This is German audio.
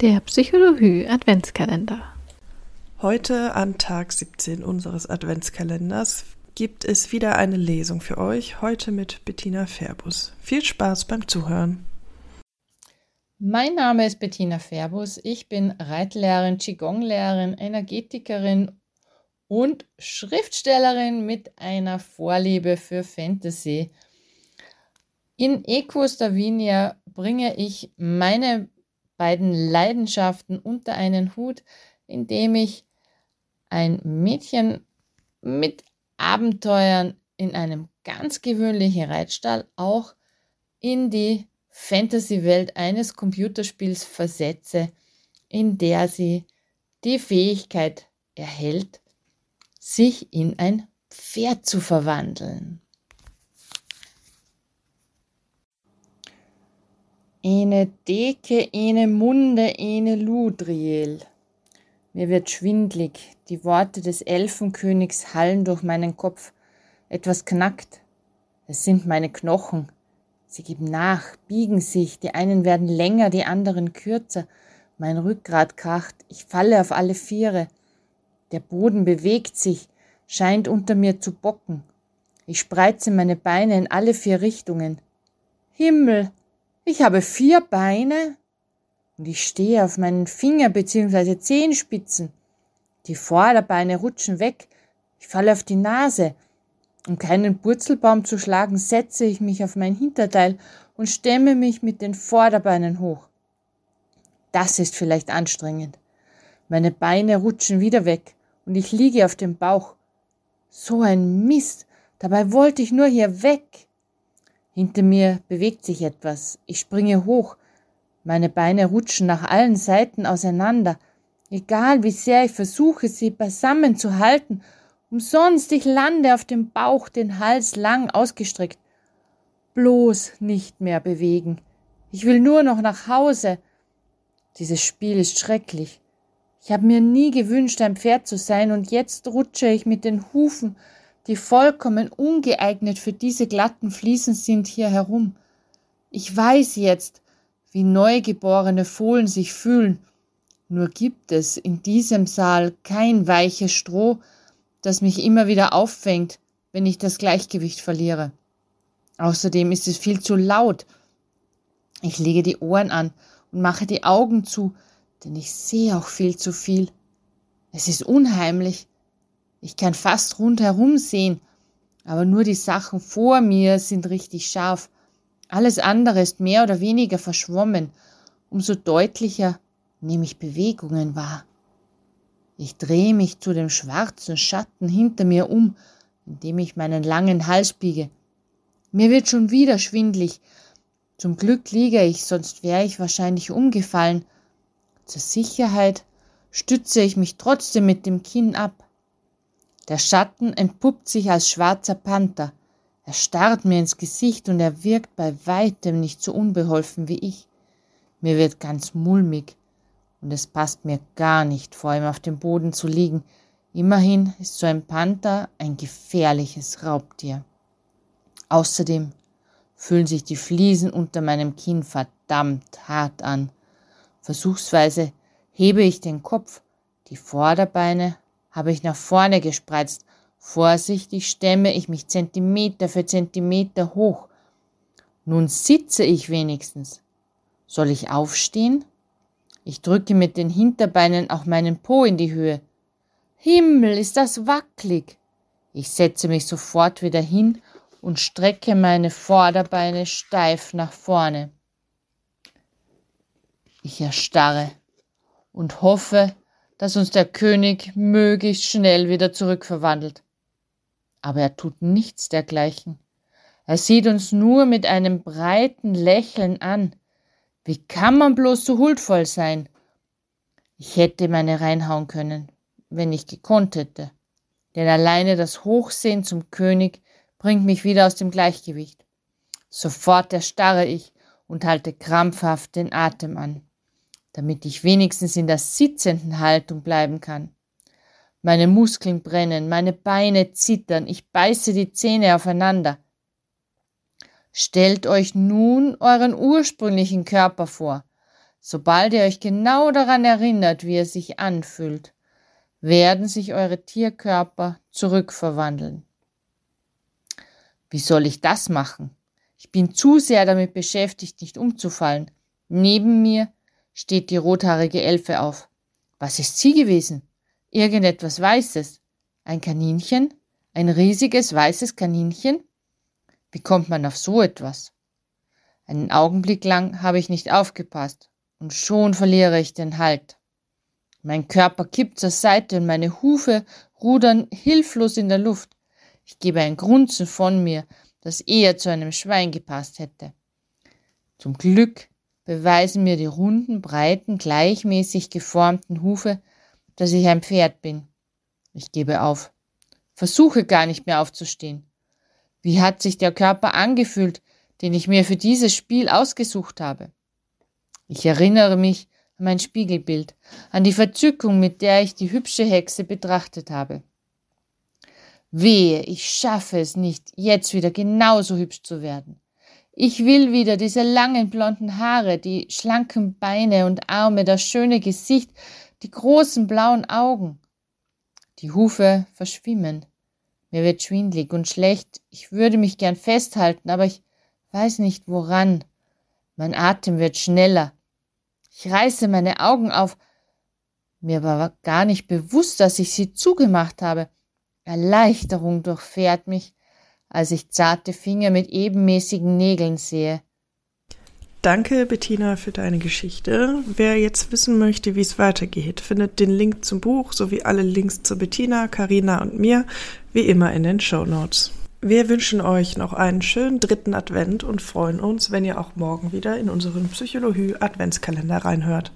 Der Psychologie Adventskalender. Heute an Tag 17 unseres Adventskalenders gibt es wieder eine Lesung für euch, heute mit Bettina Färbus. Viel Spaß beim Zuhören. Mein Name ist Bettina Färbus. Ich bin Reitlehrerin, Qigong-Lehrerin, Energetikerin und Schriftstellerin mit einer Vorliebe für Fantasy. In Ecos Davinia bringe ich meine beiden Leidenschaften unter einen Hut, indem ich ein Mädchen mit Abenteuern in einem ganz gewöhnlichen Reitstall auch in die Fantasy-Welt eines Computerspiels versetze, in der sie die Fähigkeit erhält, sich in ein Pferd zu verwandeln. Ene Deke, ene Munde, ene Ludriel. Mir wird schwindlig, die Worte des Elfenkönigs hallen durch meinen Kopf. Etwas knackt. Es sind meine Knochen. Sie geben nach, biegen sich, die einen werden länger, die anderen kürzer. Mein Rückgrat kracht, ich falle auf alle Viere. Der Boden bewegt sich, scheint unter mir zu bocken. Ich spreize meine Beine in alle vier Richtungen. Himmel, ich habe vier Beine und ich stehe auf meinen Finger bzw. Zehenspitzen. Die Vorderbeine rutschen weg. Ich falle auf die Nase. Um keinen Purzelbaum zu schlagen, setze ich mich auf mein Hinterteil und stemme mich mit den Vorderbeinen hoch. Das ist vielleicht anstrengend. Meine Beine rutschen wieder weg und ich liege auf dem Bauch. So ein Mist. Dabei wollte ich nur hier weg. Hinter mir bewegt sich etwas. Ich springe hoch. Meine Beine rutschen nach allen Seiten auseinander. Egal wie sehr ich versuche, sie beisammen zu halten, umsonst ich lande auf dem Bauch, den Hals lang ausgestreckt. Bloß nicht mehr bewegen. Ich will nur noch nach Hause. Dieses Spiel ist schrecklich. Ich habe mir nie gewünscht, ein Pferd zu sein, und jetzt rutsche ich mit den Hufen die vollkommen ungeeignet für diese glatten Fliesen sind, hier herum. Ich weiß jetzt, wie neugeborene Fohlen sich fühlen, nur gibt es in diesem Saal kein weiches Stroh, das mich immer wieder auffängt, wenn ich das Gleichgewicht verliere. Außerdem ist es viel zu laut. Ich lege die Ohren an und mache die Augen zu, denn ich sehe auch viel zu viel. Es ist unheimlich. Ich kann fast rundherum sehen, aber nur die Sachen vor mir sind richtig scharf. Alles andere ist mehr oder weniger verschwommen. Umso deutlicher nehme ich Bewegungen wahr. Ich drehe mich zu dem schwarzen Schatten hinter mir um, indem ich meinen langen Hals biege. Mir wird schon wieder schwindlig. Zum Glück liege ich, sonst wäre ich wahrscheinlich umgefallen. Zur Sicherheit stütze ich mich trotzdem mit dem Kinn ab. Der Schatten entpuppt sich als schwarzer Panther. Er starrt mir ins Gesicht und er wirkt bei weitem nicht so unbeholfen wie ich. Mir wird ganz mulmig und es passt mir gar nicht, vor ihm auf dem Boden zu liegen. Immerhin ist so ein Panther ein gefährliches Raubtier. Außerdem fühlen sich die Fliesen unter meinem Kinn verdammt hart an. Versuchsweise hebe ich den Kopf, die Vorderbeine habe ich nach vorne gespreizt. Vorsichtig stemme ich mich Zentimeter für Zentimeter hoch. Nun sitze ich wenigstens. Soll ich aufstehen? Ich drücke mit den Hinterbeinen auch meinen Po in die Höhe. Himmel, ist das wackelig. Ich setze mich sofort wieder hin und strecke meine Vorderbeine steif nach vorne. Ich erstarre und hoffe, dass uns der König möglichst schnell wieder zurückverwandelt. Aber er tut nichts dergleichen. Er sieht uns nur mit einem breiten Lächeln an. Wie kann man bloß so huldvoll sein? Ich hätte meine reinhauen können, wenn ich gekonnt hätte. Denn alleine das Hochsehen zum König bringt mich wieder aus dem Gleichgewicht. Sofort erstarre ich und halte krampfhaft den Atem an damit ich wenigstens in der sitzenden Haltung bleiben kann. Meine Muskeln brennen, meine Beine zittern, ich beiße die Zähne aufeinander. Stellt euch nun euren ursprünglichen Körper vor. Sobald ihr euch genau daran erinnert, wie er sich anfühlt, werden sich eure Tierkörper zurückverwandeln. Wie soll ich das machen? Ich bin zu sehr damit beschäftigt, nicht umzufallen. Neben mir steht die rothaarige Elfe auf. Was ist sie gewesen? Irgendetwas Weißes. Ein Kaninchen? Ein riesiges weißes Kaninchen? Wie kommt man auf so etwas? Einen Augenblick lang habe ich nicht aufgepasst, und schon verliere ich den Halt. Mein Körper kippt zur Seite und meine Hufe rudern hilflos in der Luft. Ich gebe ein Grunzen von mir, das eher zu einem Schwein gepasst hätte. Zum Glück beweisen mir die runden, breiten, gleichmäßig geformten Hufe, dass ich ein Pferd bin. Ich gebe auf, versuche gar nicht mehr aufzustehen. Wie hat sich der Körper angefühlt, den ich mir für dieses Spiel ausgesucht habe? Ich erinnere mich an mein Spiegelbild, an die Verzückung, mit der ich die hübsche Hexe betrachtet habe. Wehe, ich schaffe es nicht, jetzt wieder genauso hübsch zu werden. Ich will wieder diese langen blonden Haare, die schlanken Beine und Arme, das schöne Gesicht, die großen blauen Augen. Die Hufe verschwimmen. Mir wird schwindlig und schlecht. Ich würde mich gern festhalten, aber ich weiß nicht woran. Mein Atem wird schneller. Ich reiße meine Augen auf. Mir war gar nicht bewusst, dass ich sie zugemacht habe. Erleichterung durchfährt mich, als ich zarte Finger mit ebenmäßigen Nägeln sehe. Danke, Bettina, für deine Geschichte. Wer jetzt wissen möchte, wie es weitergeht, findet den Link zum Buch sowie alle Links zu Bettina, Karina und mir wie immer in den Show Notes. Wir wünschen euch noch einen schönen dritten Advent und freuen uns, wenn ihr auch morgen wieder in unseren Psychologie Adventskalender reinhört.